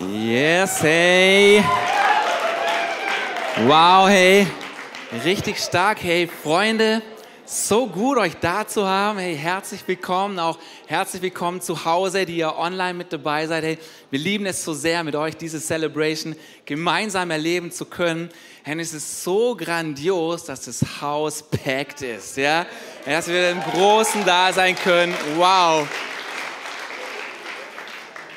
Yes, hey. Wow, hey. Richtig stark, hey, Freunde. So gut, euch da zu haben. Hey, herzlich willkommen. Auch herzlich willkommen zu Hause, die ihr online mit dabei seid. Hey, wir lieben es so sehr, mit euch diese Celebration gemeinsam erleben zu können. Hey, es ist so grandios, dass das Haus packed ist. Ja, dass wir im Großen da sein können. Wow.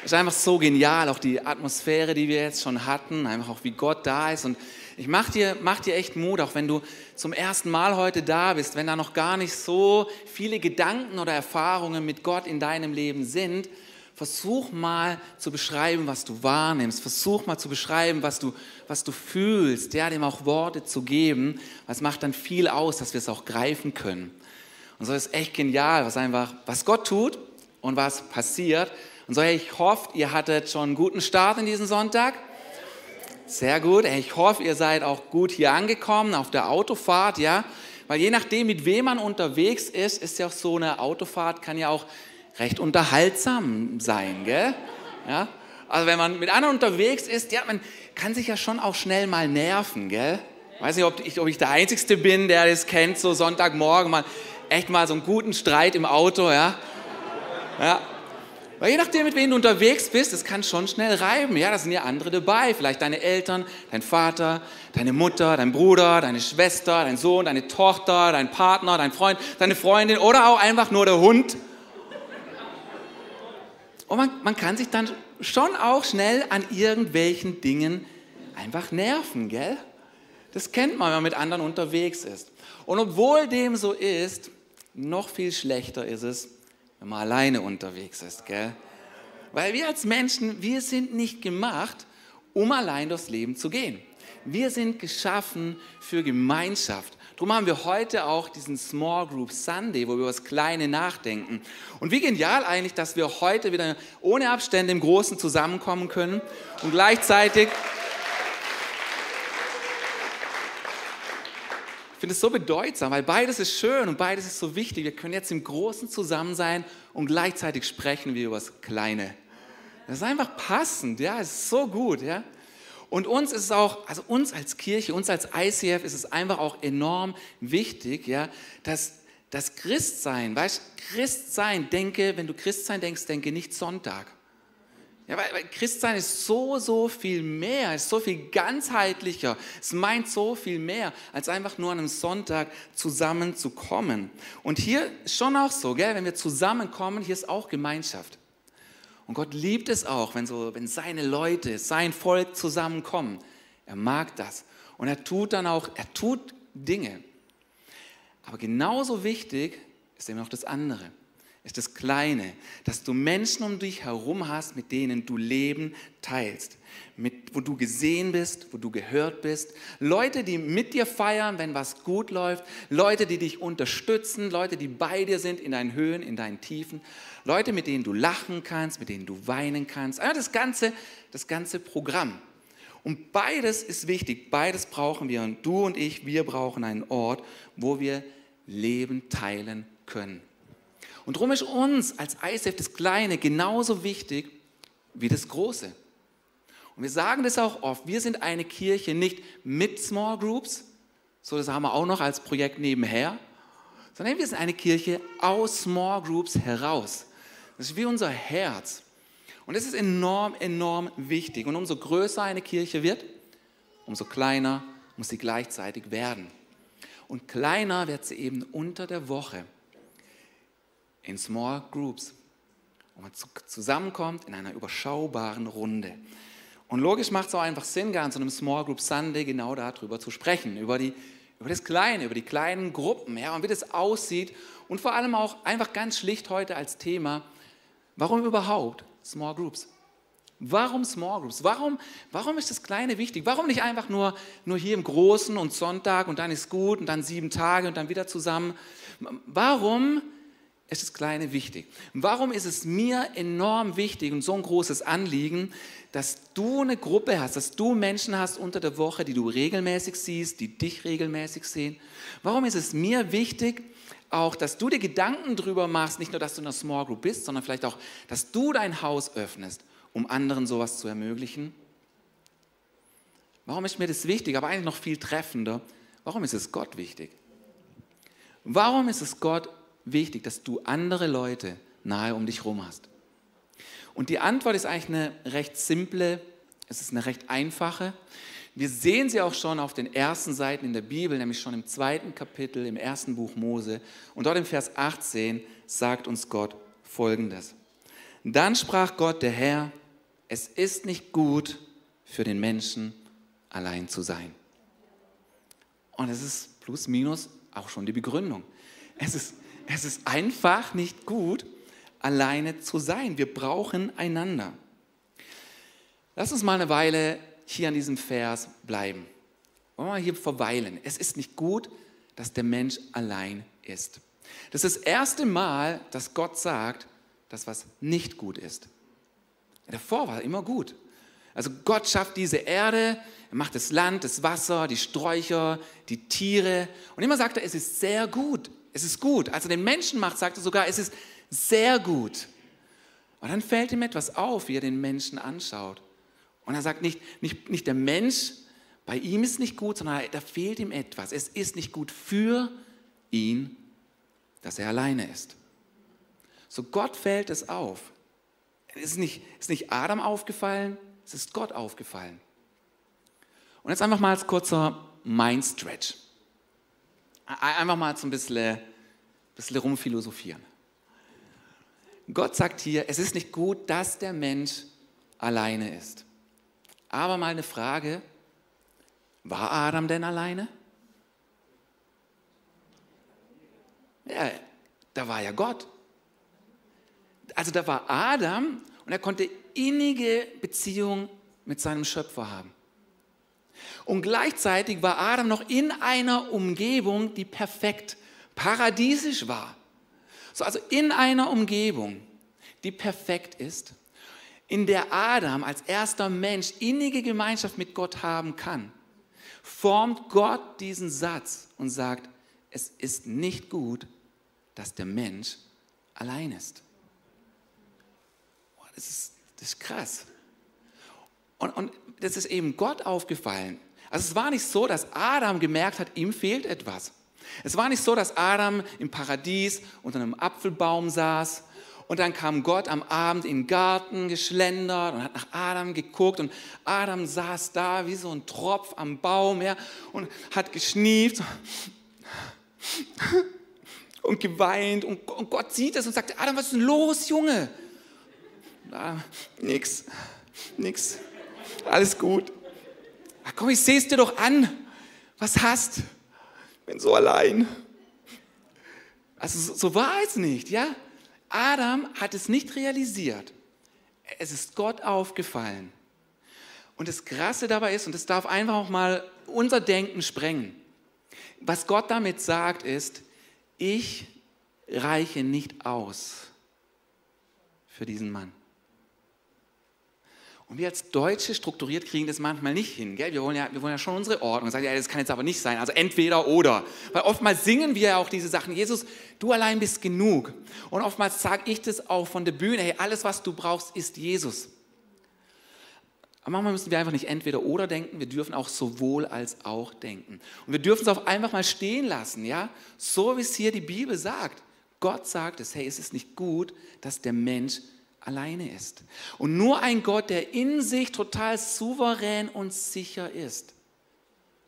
Ist einfach so genial, auch die Atmosphäre, die wir jetzt schon hatten, einfach auch wie Gott da ist. Und ich mach dir, mach dir echt Mut, auch wenn du zum ersten Mal heute da bist, wenn da noch gar nicht so viele Gedanken oder Erfahrungen mit Gott in deinem Leben sind, versuch mal zu beschreiben, was du wahrnimmst. Versuch mal zu beschreiben, was du, was du fühlst, ja, dem auch Worte zu geben. Was macht dann viel aus, dass wir es auch greifen können. Und so ist echt genial, was einfach, was Gott tut und was passiert. Und so, ich hoffe, ihr hattet schon einen guten Start in diesen Sonntag. Sehr gut. Ich hoffe, ihr seid auch gut hier angekommen auf der Autofahrt, ja. Weil je nachdem, mit wem man unterwegs ist, ist ja auch so eine Autofahrt, kann ja auch recht unterhaltsam sein, gell? Ja. Also wenn man mit anderen unterwegs ist, ja, man kann sich ja schon auch schnell mal nerven, gell? Weiß nicht, ob ich, ob ich der Einzige bin, der das kennt, so Sonntagmorgen mal echt mal so einen guten Streit im Auto, ja. Ja, weil je nachdem, mit wem du unterwegs bist, das kann schon schnell reiben. Ja, da sind ja andere dabei. Vielleicht deine Eltern, dein Vater, deine Mutter, dein Bruder, deine Schwester, dein Sohn, deine Tochter, dein Partner, dein Freund, deine Freundin oder auch einfach nur der Hund. Und man, man kann sich dann schon auch schnell an irgendwelchen Dingen einfach nerven, gell? Das kennt man, wenn man mit anderen unterwegs ist. Und obwohl dem so ist, noch viel schlechter ist es, wenn man alleine unterwegs ist, gell? Weil wir als Menschen, wir sind nicht gemacht, um allein durchs Leben zu gehen. Wir sind geschaffen für Gemeinschaft. Darum haben wir heute auch diesen Small Group Sunday, wo wir über das Kleine nachdenken. Und wie genial eigentlich, dass wir heute wieder ohne Abstände im Großen zusammenkommen können und gleichzeitig finde es so bedeutsam, weil beides ist schön und beides ist so wichtig. Wir können jetzt im Großen zusammen sein und gleichzeitig sprechen wir über das Kleine. Das ist einfach passend, ja, es ist so gut, ja. Und uns ist es auch, also uns als Kirche, uns als ICF ist es einfach auch enorm wichtig, ja, dass das Christsein, weißt, Christsein, denke, wenn du Christsein denkst, denke nicht Sonntag. Ja, weil, Christsein ist so, so viel mehr, ist so viel ganzheitlicher. Es meint so viel mehr, als einfach nur an einem Sonntag zusammenzukommen. Und hier ist schon auch so, gell, wenn wir zusammenkommen, hier ist auch Gemeinschaft. Und Gott liebt es auch, wenn, so, wenn seine Leute, sein Volk zusammenkommen. Er mag das. Und er tut dann auch, er tut Dinge. Aber genauso wichtig ist eben auch das andere ist das Kleine, dass du Menschen um dich herum hast, mit denen du Leben teilst, mit, wo du gesehen bist, wo du gehört bist, Leute, die mit dir feiern, wenn was gut läuft, Leute, die dich unterstützen, Leute, die bei dir sind in deinen Höhen, in deinen Tiefen, Leute, mit denen du lachen kannst, mit denen du weinen kannst, also das ganze, das ganze Programm. Und beides ist wichtig, beides brauchen wir. Und du und ich, wir brauchen einen Ort, wo wir Leben teilen können. Und darum ist uns als ISF das Kleine genauso wichtig wie das Große. Und wir sagen das auch oft, wir sind eine Kirche nicht mit Small Groups, so das haben wir auch noch als Projekt nebenher, sondern wir sind eine Kirche aus Small Groups heraus. Das ist wie unser Herz. Und das ist enorm, enorm wichtig. Und umso größer eine Kirche wird, umso kleiner muss sie gleichzeitig werden. Und kleiner wird sie eben unter der Woche in Small Groups, wo man zusammenkommt in einer überschaubaren Runde. Und logisch macht es auch einfach Sinn, an einem Small Group Sunday genau darüber zu sprechen, über, die, über das Kleine, über die kleinen Gruppen ja, und wie das aussieht und vor allem auch einfach ganz schlicht heute als Thema, warum überhaupt Small Groups? Warum Small Groups? Warum, warum ist das Kleine wichtig? Warum nicht einfach nur, nur hier im Großen und Sonntag und dann ist gut und dann sieben Tage und dann wieder zusammen? Warum ist das Kleine wichtig. Warum ist es mir enorm wichtig und so ein großes Anliegen, dass du eine Gruppe hast, dass du Menschen hast unter der Woche, die du regelmäßig siehst, die dich regelmäßig sehen? Warum ist es mir wichtig, auch, dass du dir Gedanken darüber machst, nicht nur, dass du in einer Small Group bist, sondern vielleicht auch, dass du dein Haus öffnest um anderen sowas zu ermöglichen? Warum ist mir das wichtig, aber eigentlich noch viel treffender? Warum ist es Gott wichtig? Warum ist es Gott wichtig, dass du andere Leute nahe um dich herum hast? Und die Antwort ist eigentlich eine recht simple, es ist eine recht einfache. Wir sehen sie auch schon auf den ersten Seiten in der Bibel, nämlich schon im zweiten Kapitel, im ersten Buch Mose. Und dort im Vers 18 sagt uns Gott Folgendes. Dann sprach Gott, der Herr, es ist nicht gut für den Menschen allein zu sein. Und es ist plus minus auch schon die Begründung. Es ist, es ist einfach nicht gut, alleine zu sein. Wir brauchen einander. Lass uns mal eine Weile hier an diesem Vers bleiben. Wollen wir mal hier verweilen. Es ist nicht gut, dass der Mensch allein ist. Das ist das erste Mal, dass Gott sagt, dass was nicht gut ist. Davor war immer gut. Also Gott schafft diese Erde, er macht das Land, das Wasser, die Sträucher, die Tiere. Und immer sagt er, es ist sehr gut. Es ist gut. Als er den Menschen macht, sagt er sogar, es ist sehr gut. Und dann fällt ihm etwas auf, wie er den Menschen anschaut. Und er sagt nicht, nicht, nicht der Mensch, bei ihm ist nicht gut, sondern da fehlt ihm etwas. Es ist nicht gut für ihn, dass er alleine ist. So Gott fällt es auf. Es ist nicht, ist nicht Adam aufgefallen, es ist Gott aufgefallen. Und jetzt einfach mal als kurzer Mindstretch. Einfach mal so ein bisschen, bisschen rumphilosophieren. Gott sagt hier, es ist nicht gut, dass der Mensch alleine ist. Aber mal eine Frage, war Adam denn alleine? Ja, da war ja Gott. Also da war Adam und er konnte innige Beziehung mit seinem Schöpfer haben. Und gleichzeitig war Adam noch in einer Umgebung, die perfekt paradiesisch war. So, also in einer Umgebung, die perfekt ist, in der Adam als erster Mensch innige Gemeinschaft mit Gott haben kann, formt Gott diesen Satz und sagt, es ist nicht gut, dass der Mensch allein ist. Das ist, das ist krass. Und, und das ist eben Gott aufgefallen. Also es war nicht so, dass Adam gemerkt hat, ihm fehlt etwas. Es war nicht so, dass Adam im Paradies unter einem Apfelbaum saß und dann kam Gott am Abend in den Garten geschlendert und hat nach Adam geguckt und Adam saß da wie so ein Tropf am Baum ja, und hat geschnieft und geweint und, Gott sieht es und sagt, Adam, was ist denn los, Junge? Ah, nix, nix, alles gut. Ach komm, ich sehe es dir doch an. Was hast? Ich bin so allein. Also so, so war es nicht, ja? Adam hat es nicht realisiert. Es ist Gott aufgefallen. Und das Krasse dabei ist, und das darf einfach auch mal unser Denken sprengen, was Gott damit sagt, ist, ich reiche nicht aus für diesen Mann. Und wir als Deutsche strukturiert kriegen das manchmal nicht hin. Gell? Wir, wollen ja, wir wollen ja schon unsere Ordnung. Sagen, ja, das kann jetzt aber nicht sein. Also entweder oder. Weil oftmals singen wir ja auch diese Sachen. Jesus, du allein bist genug. Und oftmals sage ich das auch von der Bühne. Hey, alles, was du brauchst, ist Jesus. Aber manchmal müssen wir einfach nicht entweder oder denken. Wir dürfen auch sowohl als auch denken. Und wir dürfen es auch einfach mal stehen lassen. Ja? So wie es hier die Bibel sagt. Gott sagt es, hey, es ist nicht gut, dass der Mensch alleine ist. Und nur ein Gott, der in sich total souverän und sicher ist,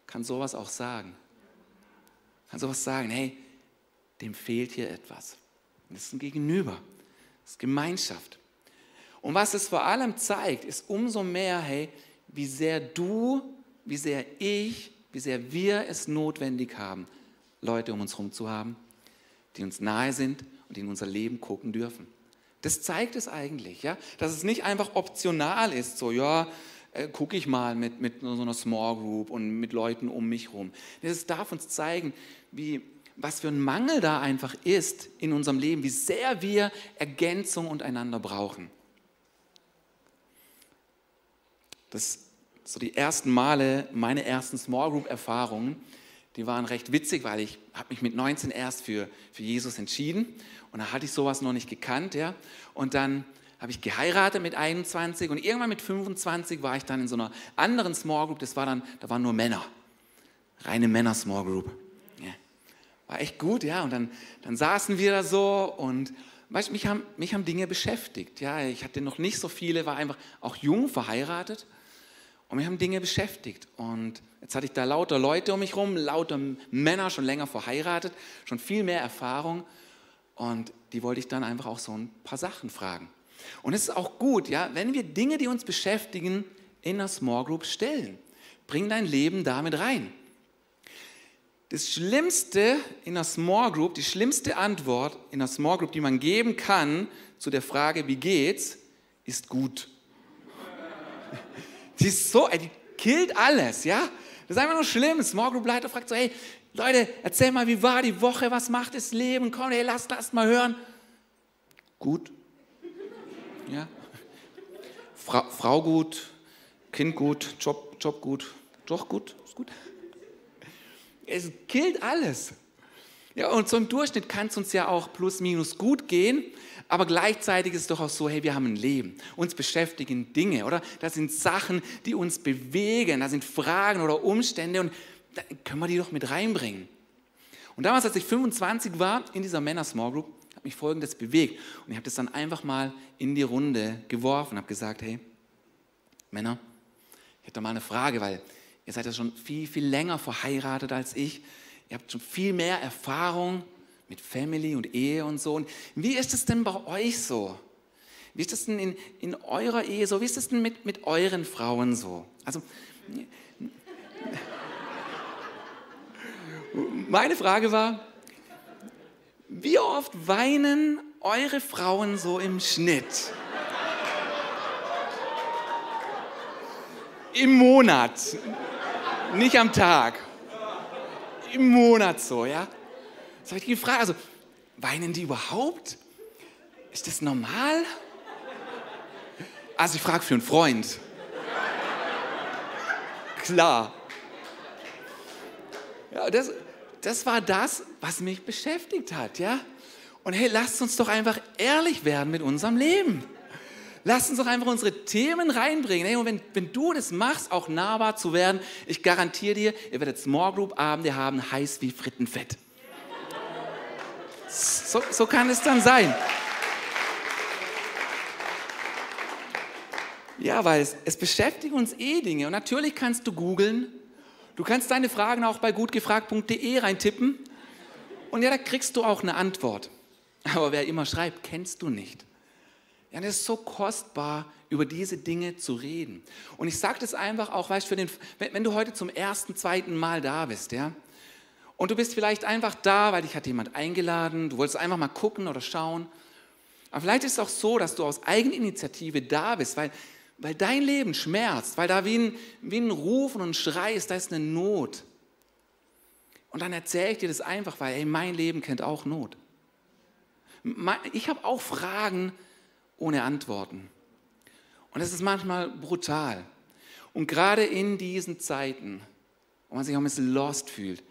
kann sowas auch sagen. Kann sowas sagen, hey, dem fehlt hier etwas. Das ist ein Gegenüber, das ist Gemeinschaft. Und was es vor allem zeigt, ist umso mehr, hey, wie sehr du, wie sehr ich, wie sehr wir es notwendig haben, Leute um uns herum zu haben, die uns nahe sind und die in unser Leben gucken dürfen. Das zeigt es eigentlich, ja? dass es nicht einfach optional ist, so ja, äh, gucke ich mal mit, mit so einer Small Group und mit Leuten um mich rum. Das darf uns zeigen, wie, was für ein Mangel da einfach ist in unserem Leben, wie sehr wir Ergänzung und einander brauchen. Das so die ersten Male, meine ersten Small Group Erfahrungen, die waren recht witzig, weil ich habe mich mit 19 erst für, für Jesus entschieden und da hatte ich sowas noch nicht gekannt, ja. Und dann habe ich geheiratet mit 21 und irgendwann mit 25 war ich dann in so einer anderen Small Group, das war dann, da waren nur Männer. Reine Männer Small Group. Ja. War echt gut, ja. Und dann, dann saßen wir da so und weißt, mich, haben, mich haben Dinge beschäftigt. Ja. Ich hatte noch nicht so viele, war einfach auch jung verheiratet und mich haben Dinge beschäftigt. Und jetzt hatte ich da lauter Leute um mich herum, lauter Männer, schon länger verheiratet, schon viel mehr Erfahrung. Und die wollte ich dann einfach auch so ein paar Sachen fragen. Und es ist auch gut, ja, wenn wir Dinge, die uns beschäftigen, in einer Small Group stellen. Bring dein Leben damit rein. Das Schlimmste in einer Small Group, die schlimmste Antwort in einer Small Group, die man geben kann zu der Frage, wie geht's, ist gut. Die ist so, die killt alles, ja? Das ist einfach nur schlimm. Small Group Leiter fragt so, hey, Leute, erzähl mal, wie war die Woche, was macht das Leben? Komm, hey, lasst, lasst mal hören. Gut. Ja. Fra Frau gut, Kind gut, Job, Job gut. Doch gut, ist gut. Es killt alles. Ja, und so im Durchschnitt kann es uns ja auch plus minus gut gehen, aber gleichzeitig ist es doch auch so, hey, wir haben ein Leben. Uns beschäftigen Dinge, oder? Das sind Sachen, die uns bewegen. Das sind Fragen oder Umstände und können wir die doch mit reinbringen. Und damals, als ich 25 war, in dieser Männer Small Group, hat mich Folgendes bewegt. Und ich habe das dann einfach mal in die Runde geworfen, habe gesagt, hey, Männer, ich hätte mal eine Frage, weil ihr seid ja schon viel, viel länger verheiratet als ich. Ihr habt schon viel mehr Erfahrung mit Family und Ehe und so. Und wie ist es denn bei euch so? Wie ist es denn in, in eurer Ehe so? Wie ist es denn mit, mit euren Frauen so? Also, meine Frage war, wie oft weinen eure Frauen so im Schnitt? Im Monat, nicht am Tag. Im Monat so, ja? Das habe ich gefragt. Also, weinen die überhaupt? Ist das normal? Also, ich frage für einen Freund. Klar. Ja, das, das war das, was mich beschäftigt hat, ja? Und hey, lasst uns doch einfach ehrlich werden mit unserem Leben. Lasst uns doch einfach unsere Themen reinbringen. Hey, und wenn, wenn du das machst, auch nahbar zu werden, ich garantiere dir, ihr werdet Small Group Abende haben, heiß wie Frittenfett. So, so kann es dann sein. Ja, weil es, es beschäftigt uns eh Dinge. Und natürlich kannst du googeln. Du kannst deine Fragen auch bei gutgefragt.de reintippen. Und ja, da kriegst du auch eine Antwort. Aber wer immer schreibt, kennst du nicht. Ja, das ist so kostbar, über diese Dinge zu reden. Und ich sage das einfach auch, weißt den, wenn, wenn du heute zum ersten, zweiten Mal da bist, ja, und du bist vielleicht einfach da, weil dich hat jemand eingeladen, du wolltest einfach mal gucken oder schauen. Aber vielleicht ist es auch so, dass du aus Eigeninitiative da bist, weil, weil dein Leben schmerzt, weil da wie ein, wie ein Ruf und ein Schrei ist, da ist eine Not. Und dann erzähle ich dir das einfach, weil ey, mein Leben kennt auch Not. Ich habe auch Fragen ohne Antworten. Und das ist manchmal brutal. Und gerade in diesen Zeiten, wo man sich auch ein bisschen lost fühlt,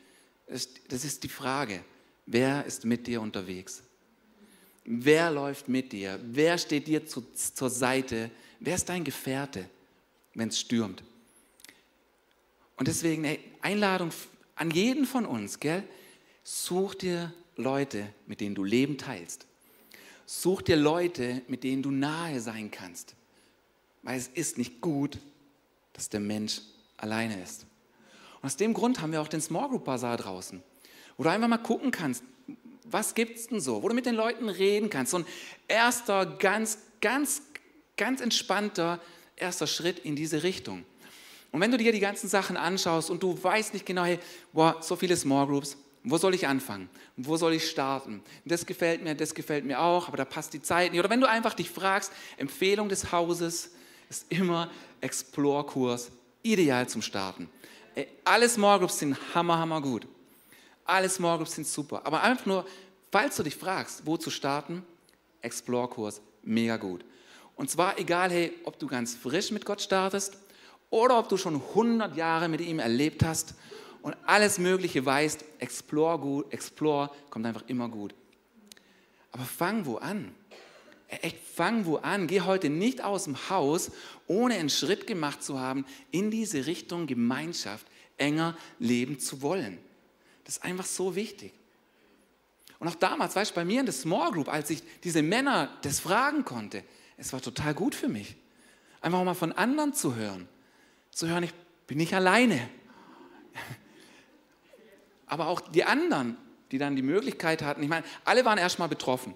das ist die Frage, wer ist mit dir unterwegs? Wer läuft mit dir? Wer steht dir zu, zur Seite? Wer ist dein Gefährte, wenn es stürmt? Und deswegen, ey, Einladung an jeden von uns, gell? Such dir Leute, mit denen du Leben teilst. Such dir Leute, mit denen du nahe sein kannst. Weil es ist nicht gut, dass der Mensch alleine ist. Und aus dem Grund haben wir auch den Small Group Bazaar draußen, wo du einfach mal gucken kannst, was gibt es denn so, wo du mit den Leuten reden kannst. So ein erster, ganz, ganz, ganz entspannter erster Schritt in diese Richtung. Und wenn du dir die ganzen Sachen anschaust und du weißt nicht genau, hey, boah, so viele Small Groups, wo soll ich anfangen? Wo soll ich starten? Das gefällt mir, das gefällt mir auch, aber da passt die Zeit nicht. Oder wenn du einfach dich fragst, Empfehlung des Hauses ist immer Explore-Kurs, ideal zum Starten. Ey, alle Small Groups sind hammer, hammer gut. Alle Small Groups sind super. Aber einfach nur, falls du dich fragst, wo zu starten, Explore-Kurs, mega gut. Und zwar egal, hey, ob du ganz frisch mit Gott startest oder ob du schon 100 Jahre mit ihm erlebt hast und alles Mögliche weißt, Explore gut, Explore kommt einfach immer gut. Aber fang wo an? echt fang wo an, geh heute nicht aus dem Haus, ohne einen Schritt gemacht zu haben, in diese Richtung Gemeinschaft enger leben zu wollen. Das ist einfach so wichtig. Und auch damals, weißt du, bei mir in der Small Group, als ich diese Männer das fragen konnte, es war total gut für mich. Einfach mal von anderen zu hören. Zu hören, ich bin nicht alleine. Aber auch die anderen, die dann die Möglichkeit hatten, ich meine, alle waren erstmal betroffen.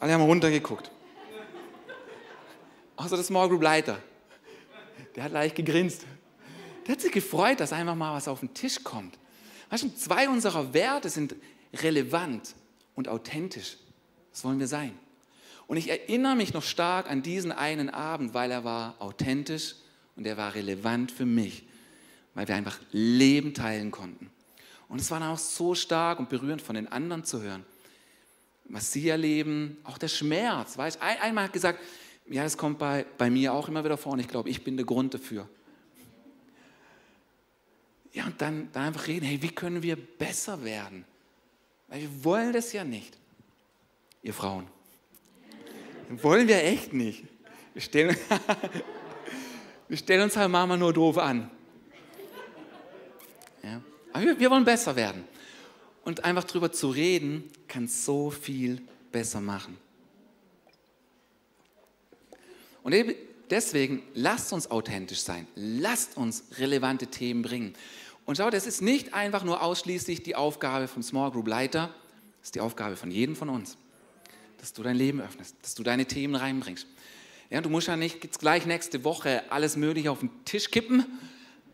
Alle haben runtergeguckt. Außer der Small Group Leiter. Der hat leicht gegrinst. Der hat sich gefreut, dass einfach mal was auf den Tisch kommt. Weißt du, zwei unserer Werte sind relevant und authentisch. Das wollen wir sein. Und ich erinnere mich noch stark an diesen einen Abend, weil er war authentisch und er war relevant für mich, weil wir einfach Leben teilen konnten. Und es war dann auch so stark und berührend von den anderen zu hören, was sie erleben, auch der Schmerz. Weißt? Ein, einmal hat gesagt, ja, das kommt bei, bei mir auch immer wieder vor und ich glaube, ich bin der Grund dafür. Ja, und dann, dann einfach reden, hey, wie können wir besser werden? Weil wir wollen das ja nicht, ihr Frauen. Wollen wir echt nicht. Wir stellen, wir stellen uns halt Mama nur doof an. Ja. Aber wir, wir wollen besser werden. Und einfach drüber zu reden, kann so viel besser machen. Und deswegen lasst uns authentisch sein. Lasst uns relevante Themen bringen. Und schau, das ist nicht einfach nur ausschließlich die Aufgabe vom Small Group Leiter, das ist die Aufgabe von jedem von uns, dass du dein Leben öffnest, dass du deine Themen reinbringst. Ja, du musst ja nicht jetzt gleich nächste Woche alles Mögliche auf den Tisch kippen,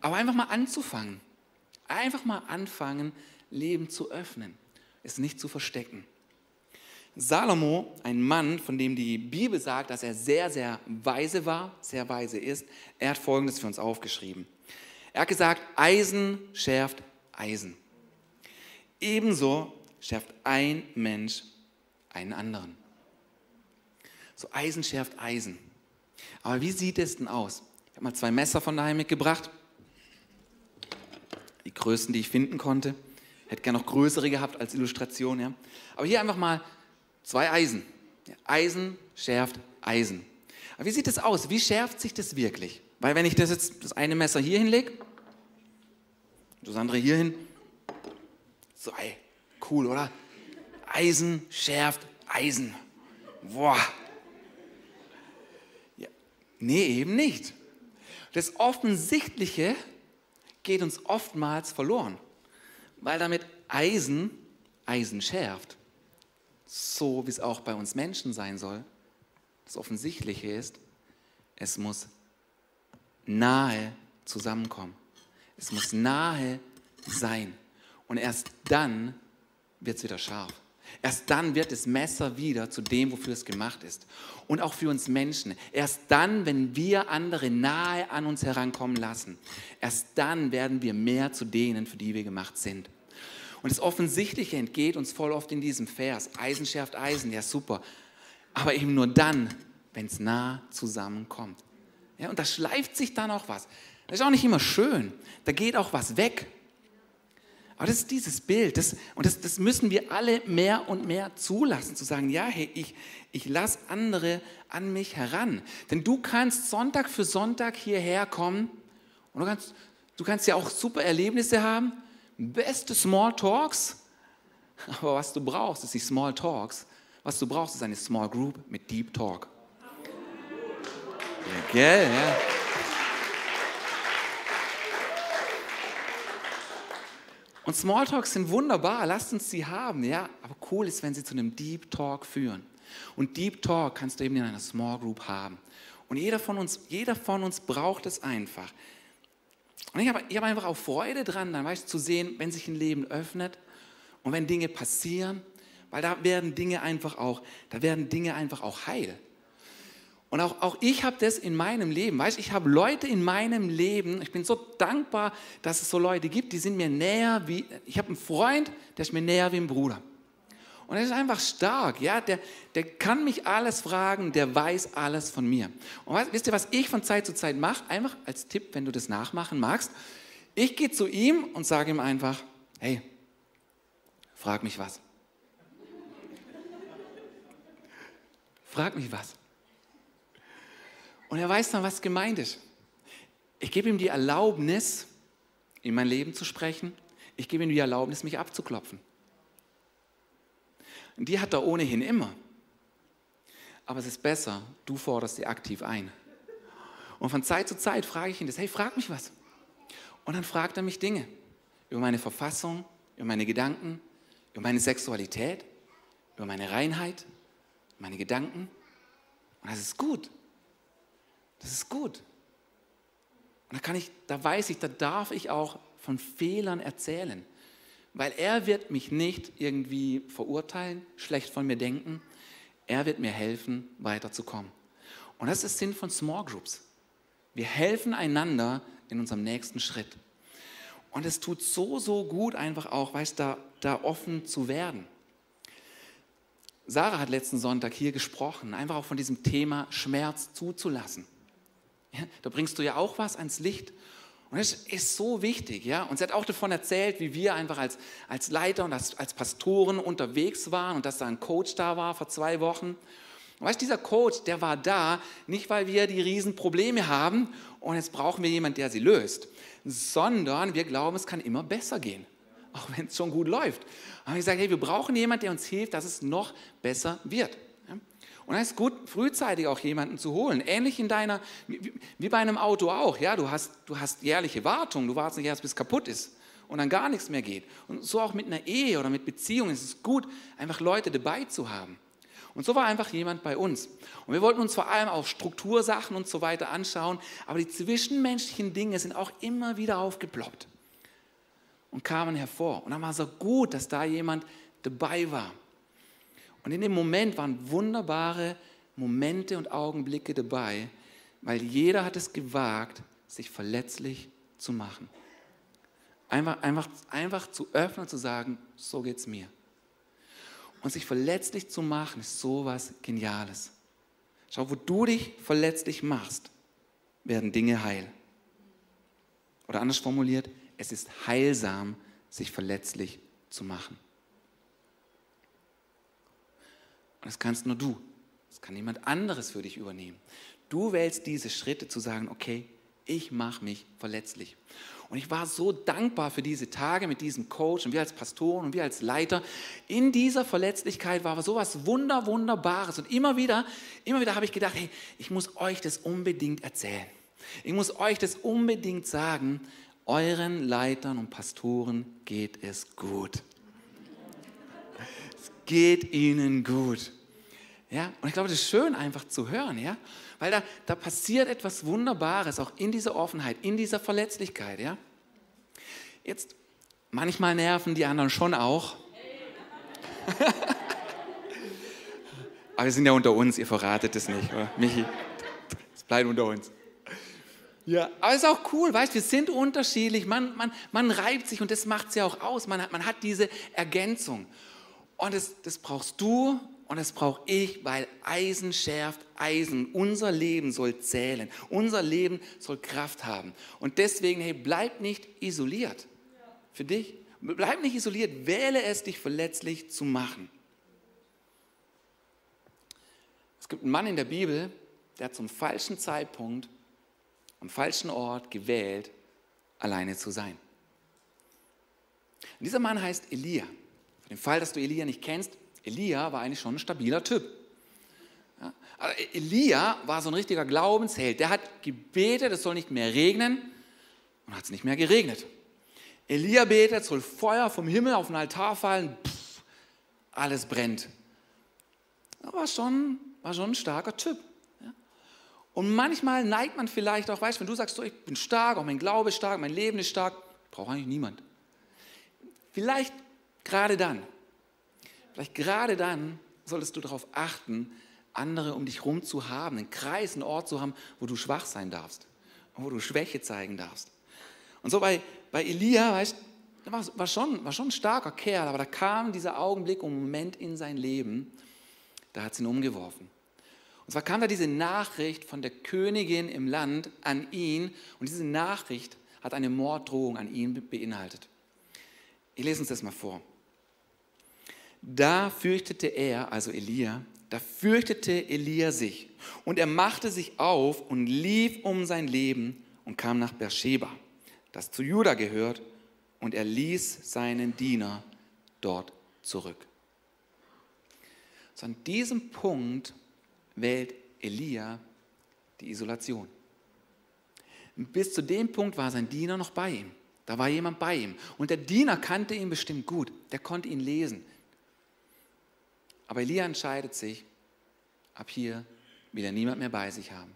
aber einfach mal anzufangen. Einfach mal anfangen, Leben zu öffnen, es nicht zu verstecken. Salomo, ein Mann, von dem die Bibel sagt, dass er sehr, sehr weise war, sehr weise ist, er hat Folgendes für uns aufgeschrieben. Er hat gesagt, Eisen schärft Eisen. Ebenso schärft ein Mensch einen anderen. So Eisen schärft Eisen. Aber wie sieht es denn aus? Ich habe mal zwei Messer von daheim mitgebracht. Die größten, die ich finden konnte. Hätte gerne noch größere gehabt als Illustration. Ja. Aber hier einfach mal zwei Eisen. Eisen schärft Eisen. Aber wie sieht es aus? Wie schärft sich das wirklich? Weil wenn ich das jetzt das eine Messer hier hinlege, das andere hier hin, so, ey, cool, oder? Eisen schärft Eisen. Boah. Ja. Nee, eben nicht. Das Offensichtliche geht uns oftmals verloren, weil damit Eisen Eisen schärft. So wie es auch bei uns Menschen sein soll. Das Offensichtliche ist, es muss nahe zusammenkommen. Es muss nahe sein. Und erst dann wird es wieder scharf. Erst dann wird das Messer wieder zu dem, wofür es gemacht ist. Und auch für uns Menschen. Erst dann, wenn wir andere nahe an uns herankommen lassen, erst dann werden wir mehr zu denen, für die wir gemacht sind. Und das Offensichtliche entgeht uns voll oft in diesem Vers. Eisen schärft Eisen, ja super. Aber eben nur dann, wenn es nah zusammenkommt. Ja, und da schleift sich dann auch was. Das ist auch nicht immer schön. Da geht auch was weg. Aber das ist dieses Bild. Das, und das, das müssen wir alle mehr und mehr zulassen, zu sagen, ja, hey, ich, ich lasse andere an mich heran. Denn du kannst Sonntag für Sonntag hierher kommen und du kannst, du kannst ja auch super Erlebnisse haben, beste Small Talks. Aber was du brauchst, ist nicht Small Talks. Was du brauchst, ist eine Small Group mit Deep Talk. Ja, gell, ja. Und Smalltalks sind wunderbar, lasst uns sie haben, ja. Aber cool ist, wenn sie zu einem Deep Talk führen. Und Deep Talk kannst du eben in einer Small Group haben. Und jeder von uns, jeder von uns braucht es einfach. Und ich habe, habe einfach auch Freude dran, dann weißt zu sehen, wenn sich ein Leben öffnet und wenn Dinge passieren, weil da werden Dinge einfach auch, da werden Dinge einfach auch heil. Und auch, auch ich habe das in meinem Leben. Weißt ich habe Leute in meinem Leben, ich bin so dankbar, dass es so Leute gibt, die sind mir näher wie, ich habe einen Freund, der ist mir näher wie ein Bruder. Und er ist einfach stark, ja, der, der kann mich alles fragen, der weiß alles von mir. Und weißt, wisst ihr, was ich von Zeit zu Zeit mache? Einfach als Tipp, wenn du das nachmachen magst. Ich gehe zu ihm und sage ihm einfach, hey, frag mich was. frag mich was. Und er weiß dann, was gemeint ist. Ich gebe ihm die Erlaubnis, in mein Leben zu sprechen. Ich gebe ihm die Erlaubnis, mich abzuklopfen. Und die hat er ohnehin immer. Aber es ist besser, du forderst sie aktiv ein. Und von Zeit zu Zeit frage ich ihn das, hey, frag mich was. Und dann fragt er mich Dinge über meine Verfassung, über meine Gedanken, über meine Sexualität, über meine Reinheit, meine Gedanken. Und das ist gut. Das ist gut. Und da kann ich, da weiß ich, da darf ich auch von Fehlern erzählen. Weil er wird mich nicht irgendwie verurteilen, schlecht von mir denken. Er wird mir helfen, weiterzukommen. Und das ist der Sinn von Small Groups. Wir helfen einander in unserem nächsten Schritt. Und es tut so, so gut, einfach auch, weißt da, da offen zu werden. Sarah hat letzten Sonntag hier gesprochen, einfach auch von diesem Thema Schmerz zuzulassen. Ja, da bringst du ja auch was ans Licht. Und das ist so wichtig, ja. Und sie hat auch davon erzählt, wie wir einfach als, als Leiter und als, als Pastoren unterwegs waren und dass da ein Coach da war vor zwei Wochen. Und weißt, dieser Coach, der war da, nicht weil wir die Riesenprobleme haben und jetzt brauchen wir jemanden, der sie löst, sondern wir glauben, es kann immer besser gehen, auch wenn es schon gut läuft. Und ich sage, hey, wir brauchen jemanden, der uns hilft, dass es noch besser wird. Und es ist gut, frühzeitig auch jemanden zu holen. Ähnlich in deiner, wie bei einem Auto auch. Ja, du hast, du hast jährliche Wartung. Du wartest nicht erst, bis es kaputt ist und dann gar nichts mehr geht. Und so auch mit einer Ehe oder mit Beziehungen ist es gut, einfach Leute dabei zu haben. Und so war einfach jemand bei uns. Und wir wollten uns vor allem auch Struktursachen und so weiter anschauen, aber die zwischenmenschlichen Dinge sind auch immer wieder aufgeploppt und kamen hervor. Und dann war es so gut, dass da jemand dabei war. Und in dem Moment waren wunderbare Momente und Augenblicke dabei, weil jeder hat es gewagt, sich verletzlich zu machen. Einfach, einfach, einfach zu öffnen und zu sagen, so geht es mir. Und sich verletzlich zu machen, ist sowas Geniales. Schau, wo du dich verletzlich machst, werden Dinge heil. Oder anders formuliert, es ist heilsam, sich verletzlich zu machen. Und das kannst nur du. Das kann niemand anderes für dich übernehmen. Du wählst diese Schritte zu sagen, okay, ich mache mich verletzlich. Und ich war so dankbar für diese Tage mit diesem Coach und wir als Pastoren und wir als Leiter. In dieser Verletzlichkeit war so was Wunder, Wunderbares. Und immer wieder, immer wieder habe ich gedacht, hey, ich muss euch das unbedingt erzählen. Ich muss euch das unbedingt sagen. Euren Leitern und Pastoren geht es gut geht ihnen gut. Ja, und ich glaube, das ist schön einfach zu hören, ja, weil da, da passiert etwas Wunderbares, auch in dieser Offenheit, in dieser Verletzlichkeit, ja. Jetzt, manchmal nerven die anderen schon auch. Aber wir sind ja unter uns, ihr verratet es nicht, oder? Michi, es bleibt unter uns. Ja, aber es ist auch cool, weißt wir sind unterschiedlich, man, man, man reibt sich und das macht es ja auch aus, man man hat diese Ergänzung. Und das, das brauchst du und das brauche ich, weil Eisen schärft Eisen. Unser Leben soll zählen. Unser Leben soll Kraft haben. Und deswegen, hey, bleib nicht isoliert. Für dich. Bleib nicht isoliert. Wähle es, dich verletzlich zu machen. Es gibt einen Mann in der Bibel, der zum falschen Zeitpunkt, am falschen Ort gewählt, alleine zu sein. Und dieser Mann heißt Elia. Für den Fall, dass du Elia nicht kennst, Elia war eigentlich schon ein stabiler Typ. Ja, also Elia war so ein richtiger Glaubensheld. Der hat gebetet, es soll nicht mehr regnen und hat es nicht mehr geregnet. Elia betet, es soll Feuer vom Himmel auf den Altar fallen, pff, alles brennt. Er war schon, war schon ein starker Typ. Ja. Und manchmal neigt man vielleicht auch, weißt du, wenn du sagst, so, ich bin stark, auch mein Glaube ist stark, mein Leben ist stark, braucht eigentlich niemand. Vielleicht Gerade dann, vielleicht gerade dann solltest du darauf achten, andere um dich herum zu haben, einen Kreis, einen Ort zu haben, wo du schwach sein darfst und wo du Schwäche zeigen darfst. Und so bei, bei Elia, weißt du, war, war, schon, war schon ein starker Kerl, aber da kam dieser Augenblick und Moment in sein Leben, da hat es ihn umgeworfen. Und zwar kam da diese Nachricht von der Königin im Land an ihn und diese Nachricht hat eine Morddrohung an ihn beinhaltet. Ich lese uns das mal vor. Da fürchtete er, also Elia, da fürchtete Elia sich und er machte sich auf und lief um sein Leben und kam nach Beersheba, das zu Juda gehört, und er ließ seinen Diener dort zurück. So an diesem Punkt wählt Elia die Isolation. Bis zu dem Punkt war sein Diener noch bei ihm. Da war jemand bei ihm. Und der Diener kannte ihn bestimmt gut. Der konnte ihn lesen. Aber Elia entscheidet sich, ab hier will er niemand mehr bei sich haben.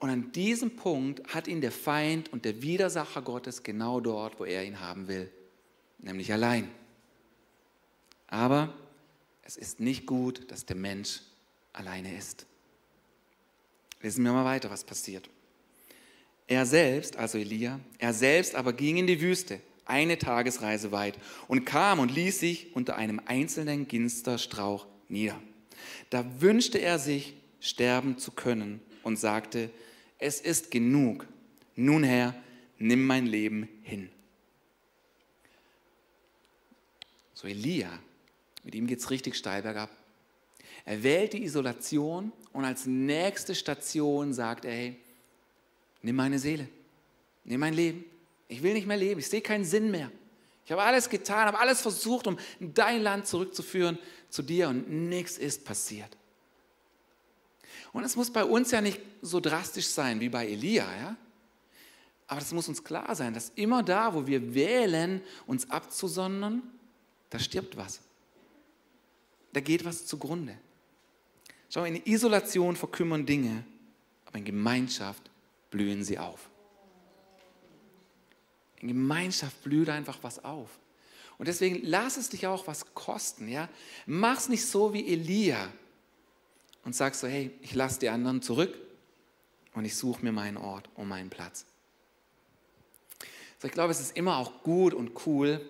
Und an diesem Punkt hat ihn der Feind und der Widersacher Gottes genau dort, wo er ihn haben will, nämlich allein. Aber es ist nicht gut, dass der Mensch alleine ist. Lesen wir mal weiter, was passiert. Er selbst, also Elia, er selbst aber ging in die Wüste, eine Tagesreise weit, und kam und ließ sich unter einem einzelnen Ginsterstrauch nieder. Da wünschte er sich, sterben zu können und sagte, es ist genug. Nun Herr, nimm mein Leben hin. So Elia, mit ihm geht es richtig steil bergab. Er wählt die Isolation und als nächste Station sagt er, hey, nimm meine Seele, nimm mein Leben. Ich will nicht mehr leben, ich sehe keinen Sinn mehr. Ich habe alles getan, habe alles versucht, um dein Land zurückzuführen zu dir und nichts ist passiert. Und es muss bei uns ja nicht so drastisch sein wie bei Elia, ja? Aber das muss uns klar sein, dass immer da, wo wir wählen, uns abzusondern, da stirbt was. Da geht was zugrunde. Schau, in Isolation verkümmern Dinge, aber in Gemeinschaft blühen sie auf. In Gemeinschaft blüht einfach was auf. Und deswegen lass es dich auch was kosten, ja? Mach's nicht so wie Elia und sag so, hey, ich lasse die anderen zurück und ich suche mir meinen Ort und meinen Platz. So, ich glaube, es ist immer auch gut und cool,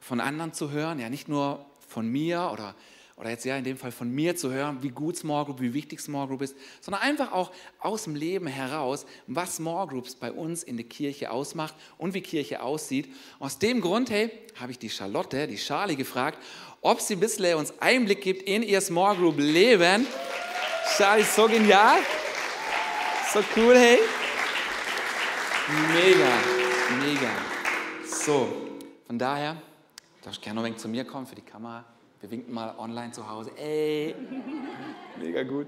von anderen zu hören, ja, nicht nur von mir oder oder jetzt ja in dem Fall von mir zu hören, wie gut Small Group, wie wichtig Small Group ist, sondern einfach auch aus dem Leben heraus, was Small Groups bei uns in der Kirche ausmacht und wie Kirche aussieht. aus dem Grund, hey, habe ich die Charlotte, die Charlie gefragt, ob sie ein bisschen uns Einblick gibt in ihr Small Group Leben. Charlie, so genial. So cool, hey. Mega, mega. So, von daher, darfst du gerne noch ein wenig zu mir kommen für die Kamera. Wir winken mal online zu Hause. Ey, mega gut.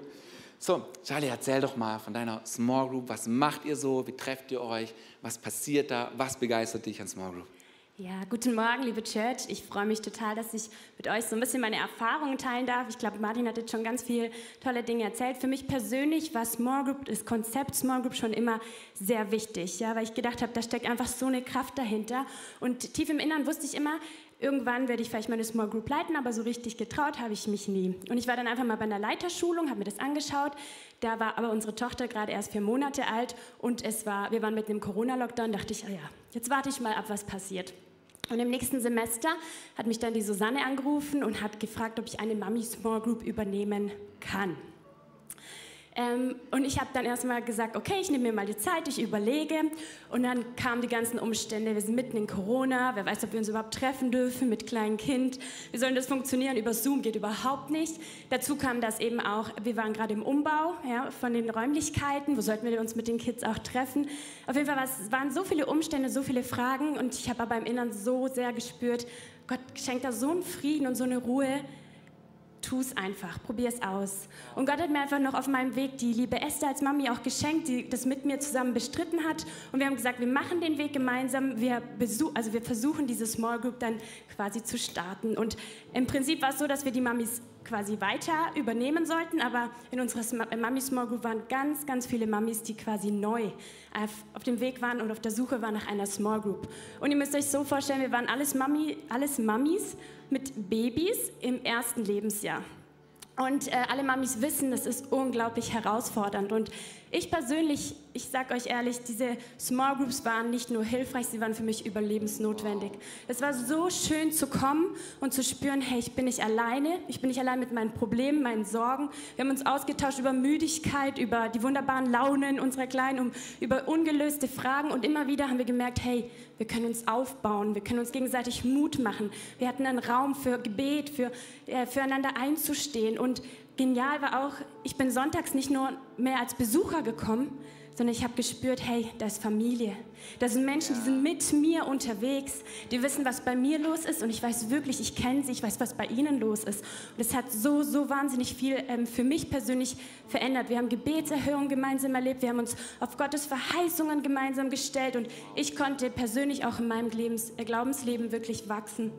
So, Charlie, erzähl doch mal von deiner Small Group. Was macht ihr so? Wie trefft ihr euch? Was passiert da? Was begeistert dich an Small Group? Ja, guten Morgen, liebe Church. Ich freue mich total, dass ich mit euch so ein bisschen meine Erfahrungen teilen darf. Ich glaube, Martin hat jetzt schon ganz viele tolle Dinge erzählt. Für mich persönlich war Small Group, das Konzept Small Group schon immer sehr wichtig, ja, weil ich gedacht habe, da steckt einfach so eine Kraft dahinter. Und tief im Innern wusste ich immer, irgendwann werde ich vielleicht meine Small Group leiten, aber so richtig getraut habe ich mich nie. Und ich war dann einfach mal bei einer Leiterschulung, habe mir das angeschaut. Da war aber unsere Tochter gerade erst vier Monate alt und es war, wir waren mit einem Corona-Lockdown. Dachte ich, oh ja, jetzt warte ich mal ab, was passiert. Und im nächsten Semester hat mich dann die Susanne angerufen und hat gefragt, ob ich eine Mami Small Group übernehmen kann. Ähm, und ich habe dann erstmal gesagt, okay, ich nehme mir mal die Zeit, ich überlege. Und dann kamen die ganzen Umstände. Wir sind mitten in Corona, wer weiß, ob wir uns überhaupt treffen dürfen mit kleinem Kind. Wie soll das funktionieren? Über Zoom geht überhaupt nicht. Dazu kam das eben auch, wir waren gerade im Umbau ja, von den Räumlichkeiten. Wo sollten wir uns mit den Kids auch treffen? Auf jeden Fall waren so viele Umstände, so viele Fragen. Und ich habe aber im Inneren so sehr gespürt, Gott schenkt da so einen Frieden und so eine Ruhe tu es einfach, probier es aus. Und Gott hat mir einfach noch auf meinem Weg die liebe Esther als Mami auch geschenkt, die das mit mir zusammen bestritten hat. Und wir haben gesagt, wir machen den Weg gemeinsam, wir, also wir versuchen diese Small Group dann quasi zu starten. Und im Prinzip war es so, dass wir die Mamis quasi weiter übernehmen sollten, aber in unserer Mami Small Group waren ganz, ganz viele Mamis, die quasi neu auf dem Weg waren und auf der Suche waren nach einer Small Group. Und ihr müsst euch so vorstellen, wir waren alles, Mami, alles Mamis mit Babys im ersten Lebensjahr. Und äh, alle Mamis wissen, das ist unglaublich herausfordernd. Und ich persönlich, ich sage euch ehrlich, diese Small Groups waren nicht nur hilfreich, sie waren für mich überlebensnotwendig. Es war so schön zu kommen und zu spüren, hey, ich bin nicht alleine, ich bin nicht allein mit meinen Problemen, meinen Sorgen. Wir haben uns ausgetauscht über Müdigkeit, über die wunderbaren Launen unserer Kleinen, um, über ungelöste Fragen und immer wieder haben wir gemerkt, hey, wir können uns aufbauen, wir können uns gegenseitig Mut machen. Wir hatten einen Raum für Gebet, für, äh, füreinander einzustehen und genial war auch, ich bin sonntags nicht nur mehr als Besucher gekommen, sondern ich habe gespürt, hey, da ist Familie. Da sind Menschen, die sind mit mir unterwegs, die wissen, was bei mir los ist und ich weiß wirklich, ich kenne sie, ich weiß, was bei ihnen los ist. Und es hat so, so wahnsinnig viel ähm, für mich persönlich verändert. Wir haben Gebetserhörungen gemeinsam erlebt, wir haben uns auf Gottes Verheißungen gemeinsam gestellt und ich konnte persönlich auch in meinem Lebens, äh, Glaubensleben wirklich wachsen.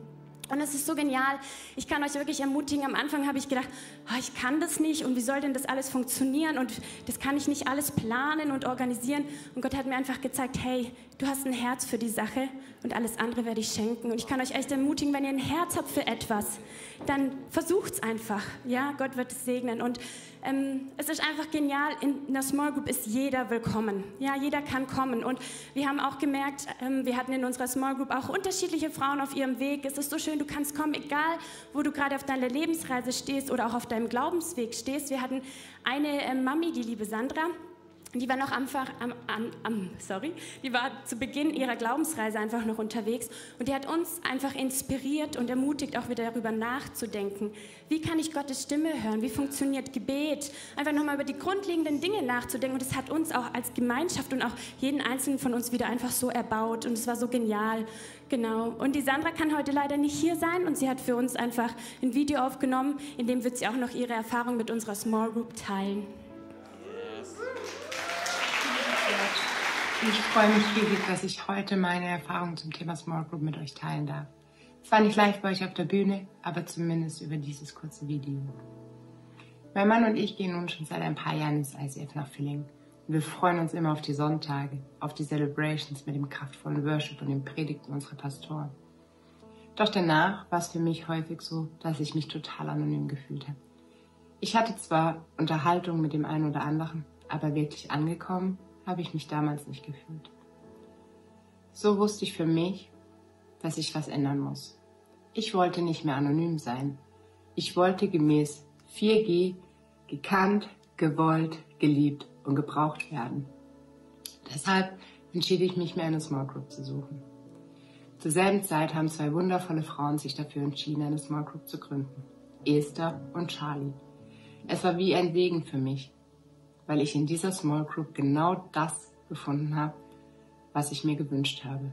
Und es ist so genial. Ich kann euch wirklich ermutigen. Am Anfang habe ich gedacht, oh, ich kann das nicht und wie soll denn das alles funktionieren und das kann ich nicht alles planen und organisieren. Und Gott hat mir einfach gezeigt, hey, du hast ein Herz für die Sache und alles andere werde ich schenken. Und ich kann euch echt ermutigen, wenn ihr ein Herz habt für etwas, dann versucht es einfach. Ja, Gott wird es segnen. Und ähm, es ist einfach genial. In einer Small Group ist jeder willkommen. Ja, jeder kann kommen. Und wir haben auch gemerkt, ähm, wir hatten in unserer Small Group auch unterschiedliche Frauen auf ihrem Weg. Es ist so schön, du kannst kommen, egal wo du gerade auf deiner Lebensreise stehst oder auch auf deinem Glaubensweg stehst. Wir hatten eine äh, Mami, die liebe Sandra. Die war noch am, am, am, sorry, die war zu Beginn ihrer Glaubensreise einfach noch unterwegs und die hat uns einfach inspiriert und ermutigt, auch wieder darüber nachzudenken. Wie kann ich Gottes Stimme hören? Wie funktioniert Gebet? Einfach nochmal über die grundlegenden Dinge nachzudenken und das hat uns auch als Gemeinschaft und auch jeden einzelnen von uns wieder einfach so erbaut und es war so genial. Genau. Und die Sandra kann heute leider nicht hier sein und sie hat für uns einfach ein Video aufgenommen, in dem wird sie auch noch ihre Erfahrung mit unserer Small Group teilen. Ich freue mich riesig, dass ich heute meine Erfahrungen zum Thema Small Group mit euch teilen darf. Es war nicht leicht bei euch auf der Bühne, aber zumindest über dieses kurze Video. Mein Mann und ich gehen nun schon seit ein paar Jahren ins ICF nach Filling. Wir freuen uns immer auf die Sonntage, auf die Celebrations mit dem kraftvollen Worship und den Predigten unserer Pastoren. Doch danach war es für mich häufig so, dass ich mich total anonym gefühlt habe. Ich hatte zwar Unterhaltung mit dem einen oder anderen, aber wirklich angekommen habe ich mich damals nicht gefühlt. So wusste ich für mich, dass ich was ändern muss. Ich wollte nicht mehr anonym sein. Ich wollte gemäß 4G gekannt, gewollt, geliebt und gebraucht werden. Deshalb entschied ich mich, mir eine Small Group zu suchen. Zur selben Zeit haben zwei wundervolle Frauen sich dafür entschieden, eine Small Group zu gründen. Esther und Charlie. Es war wie ein Segen für mich, weil ich in dieser Small Group genau das gefunden habe, was ich mir gewünscht habe.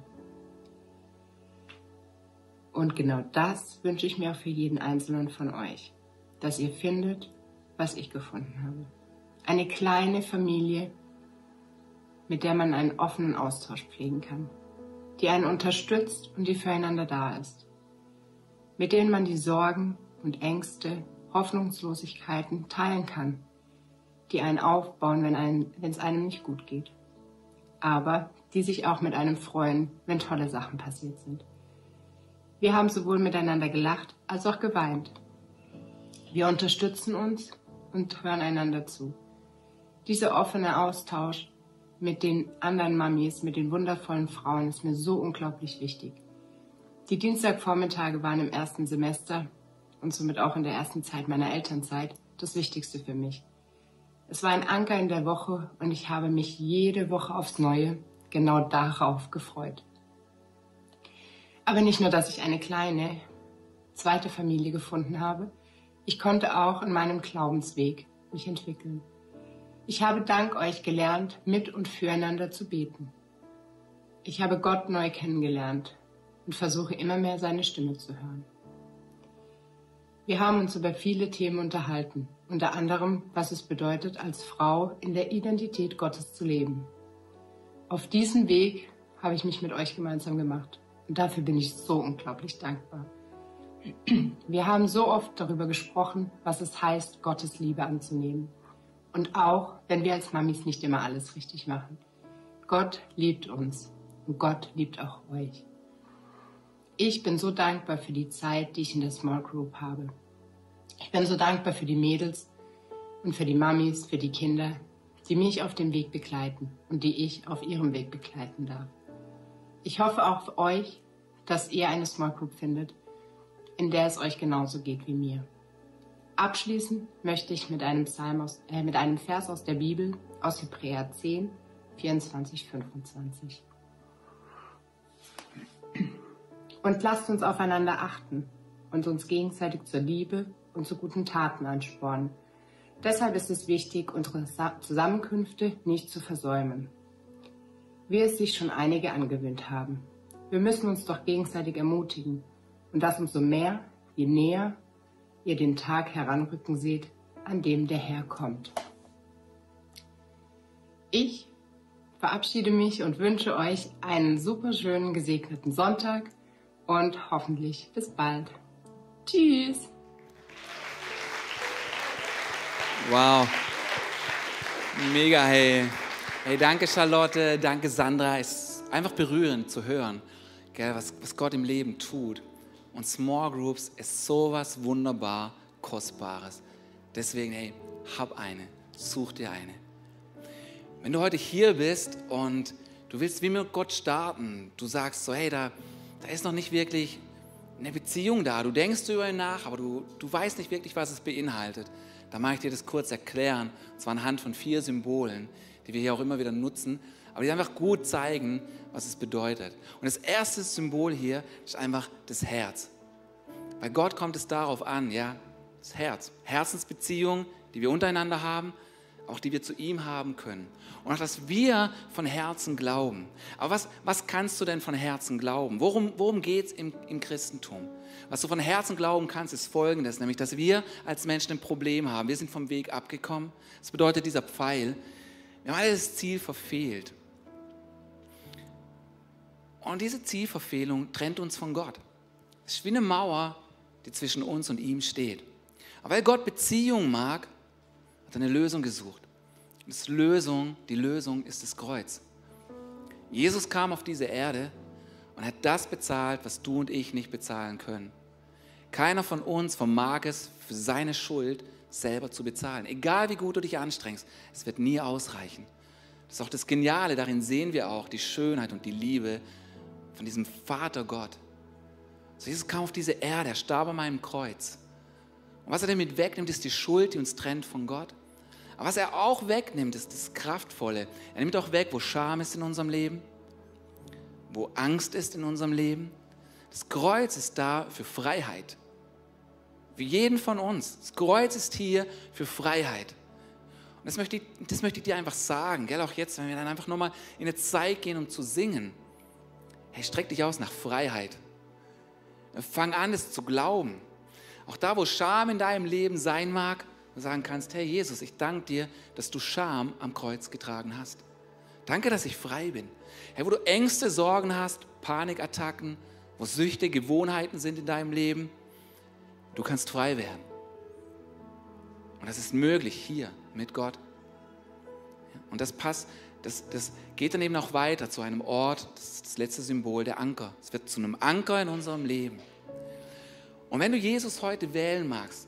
Und genau das wünsche ich mir auch für jeden einzelnen von euch, dass ihr findet, was ich gefunden habe. Eine kleine Familie, mit der man einen offenen Austausch pflegen kann, die einen unterstützt und die füreinander da ist, mit denen man die Sorgen und Ängste, Hoffnungslosigkeiten teilen kann die einen aufbauen, wenn, es einem nicht gut geht. Aber die sich auch mit einem freuen, wenn tolle Sachen passiert sind. Wir haben sowohl miteinander gelacht als auch geweint. Wir unterstützen uns und hören einander zu. Dieser offene Austausch mit den anderen Mamis, mit den wundervollen Frauen ist mir so unglaublich wichtig. Die Dienstagvormittage waren im ersten Semester und somit auch in der ersten Zeit meiner Elternzeit das Wichtigste für mich. Es war ein Anker in der Woche und ich habe mich jede Woche aufs Neue genau darauf gefreut. Aber nicht nur, dass ich eine kleine zweite Familie gefunden habe, ich konnte auch in meinem Glaubensweg mich entwickeln. Ich habe dank euch gelernt, mit und füreinander zu beten. Ich habe Gott neu kennengelernt und versuche immer mehr seine Stimme zu hören. Wir haben uns über viele Themen unterhalten, unter anderem, was es bedeutet, als Frau in der Identität Gottes zu leben. Auf diesem Weg habe ich mich mit euch gemeinsam gemacht und dafür bin ich so unglaublich dankbar. Wir haben so oft darüber gesprochen, was es heißt, Gottes Liebe anzunehmen. Und auch, wenn wir als Mamis nicht immer alles richtig machen. Gott liebt uns und Gott liebt auch euch. Ich bin so dankbar für die Zeit, die ich in der Small Group habe. Ich bin so dankbar für die Mädels und für die Mamis, für die Kinder, die mich auf dem Weg begleiten und die ich auf ihrem Weg begleiten darf. Ich hoffe auch für euch, dass ihr eine Small Group findet, in der es euch genauso geht wie mir. Abschließen möchte ich mit einem, Psalm aus, äh, mit einem Vers aus der Bibel aus Hebräer 10, 24, 25. Und lasst uns aufeinander achten und uns gegenseitig zur Liebe und zu guten Taten anspornen, Deshalb ist es wichtig, unsere Zusammenkünfte nicht zu versäumen. Wie es sich schon einige angewöhnt haben. Wir müssen uns doch gegenseitig ermutigen. Und das umso mehr, je näher ihr den Tag heranrücken seht, an dem der Herr kommt. Ich verabschiede mich und wünsche euch einen super schönen gesegneten Sonntag und hoffentlich bis bald. Tschüss. Wow. Mega, hey. Hey, danke Charlotte, danke Sandra. Es ist einfach berührend zu hören, gell, was, was Gott im Leben tut. Und Small Groups ist sowas wunderbar Kostbares. Deswegen, hey, hab eine, such dir eine. Wenn du heute hier bist und du willst wie mit Gott starten, du sagst so, hey, da, da ist noch nicht wirklich eine Beziehung da. Du denkst über ihn nach, aber du, du weißt nicht wirklich, was es beinhaltet. Da mag ich dir das kurz erklären, und zwar anhand von vier Symbolen, die wir hier auch immer wieder nutzen, aber die einfach gut zeigen, was es bedeutet. Und das erste Symbol hier ist einfach das Herz. Bei Gott kommt es darauf an, ja, das Herz. Herzensbeziehung, die wir untereinander haben, auch die wir zu ihm haben können. Und auch, dass wir von Herzen glauben. Aber was, was kannst du denn von Herzen glauben? Worum, worum geht es im, im Christentum? Was du von Herzen glauben kannst, ist Folgendes, nämlich, dass wir als Menschen ein Problem haben. Wir sind vom Weg abgekommen. Das bedeutet, dieser Pfeil, wir haben alle das Ziel verfehlt. Und diese Zielverfehlung trennt uns von Gott. Es ist wie eine Mauer, die zwischen uns und ihm steht. Aber weil Gott Beziehung mag, hat eine Lösung gesucht. Das Lösung, die Lösung ist das Kreuz. Jesus kam auf diese Erde und hat das bezahlt, was du und ich nicht bezahlen können. Keiner von uns vermag es, für seine Schuld selber zu bezahlen. Egal wie gut du dich anstrengst, es wird nie ausreichen. Das ist auch das Geniale, darin sehen wir auch die Schönheit und die Liebe von diesem Vater Gott. So Jesus kam auf diese Erde, er starb an meinem Kreuz. Und was er damit wegnimmt, ist die Schuld, die uns trennt von Gott. Aber was er auch wegnimmt, ist das Kraftvolle. Er nimmt auch weg, wo Scham ist in unserem Leben, wo Angst ist in unserem Leben. Das Kreuz ist da für Freiheit. Für jeden von uns. Das Kreuz ist hier für Freiheit. Und das möchte ich, das möchte ich dir einfach sagen, gell? auch jetzt, wenn wir dann einfach nochmal in eine Zeit gehen, um zu singen. Hey, streck dich aus nach Freiheit. Fang an, es zu glauben. Auch da, wo Scham in deinem Leben sein mag, du sagen kannst, hey Jesus, ich danke dir, dass du Scham am Kreuz getragen hast. Danke, dass ich frei bin. Hey, wo du Ängste, Sorgen hast, Panikattacken, wo Süchte, Gewohnheiten sind in deinem Leben, du kannst frei werden. Und das ist möglich hier mit Gott. Und das passt, das, das geht dann eben auch weiter zu einem Ort, das ist das letzte Symbol, der Anker. Es wird zu einem Anker in unserem Leben. Und wenn du Jesus heute wählen magst,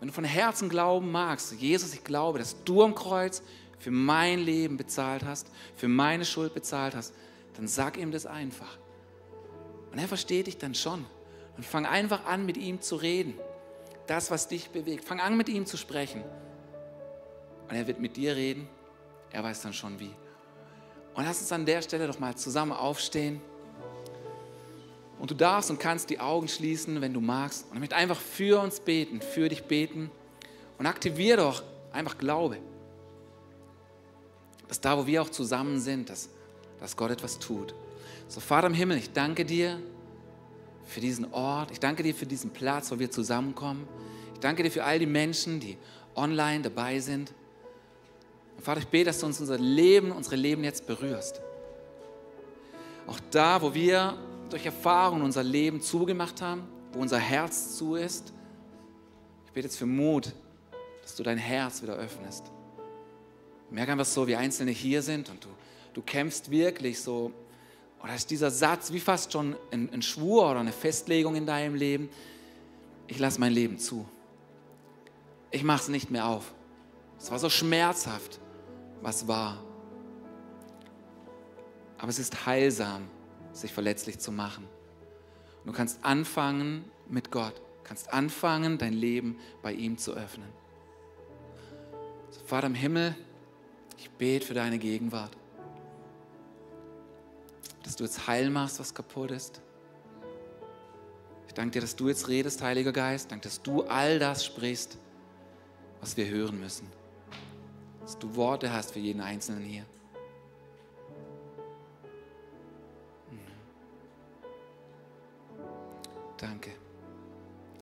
wenn du von Herzen glauben magst, Jesus, ich glaube, dass du am Kreuz für mein Leben bezahlt hast, für meine Schuld bezahlt hast, dann sag ihm das einfach. Und er versteht dich dann schon. Und fang einfach an, mit ihm zu reden. Das, was dich bewegt. Fang an, mit ihm zu sprechen. Und er wird mit dir reden. Er weiß dann schon wie. Und lass uns an der Stelle doch mal zusammen aufstehen. Und du darfst und kannst die Augen schließen, wenn du magst. Und ich möchte einfach für uns beten, für dich beten. Und aktiviere doch einfach Glaube. Dass da, wo wir auch zusammen sind, dass, dass Gott etwas tut. So, Vater im Himmel, ich danke dir für diesen Ort. Ich danke dir für diesen Platz, wo wir zusammenkommen. Ich danke dir für all die Menschen, die online dabei sind. Und Vater, ich bete, dass du uns unser Leben, unsere Leben jetzt berührst. Auch da, wo wir durch Erfahrungen unser Leben zugemacht haben, wo unser Herz zu ist. Ich bete jetzt für Mut, dass du dein Herz wieder öffnest. Merke einfach so, wie Einzelne hier sind und du, du kämpfst wirklich so oder ist dieser Satz wie fast schon ein, ein Schwur oder eine Festlegung in deinem Leben? Ich lasse mein Leben zu. Ich mache es nicht mehr auf. Es war so schmerzhaft, was war. Aber es ist heilsam, sich verletzlich zu machen. Und du kannst anfangen mit Gott. Du kannst anfangen, dein Leben bei ihm zu öffnen. So, Vater im Himmel, ich bete für deine Gegenwart dass du jetzt heil machst, was kaputt ist. Ich danke dir, dass du jetzt redest, Heiliger Geist. Danke, dass du all das sprichst, was wir hören müssen. Dass du Worte hast für jeden Einzelnen hier. Danke.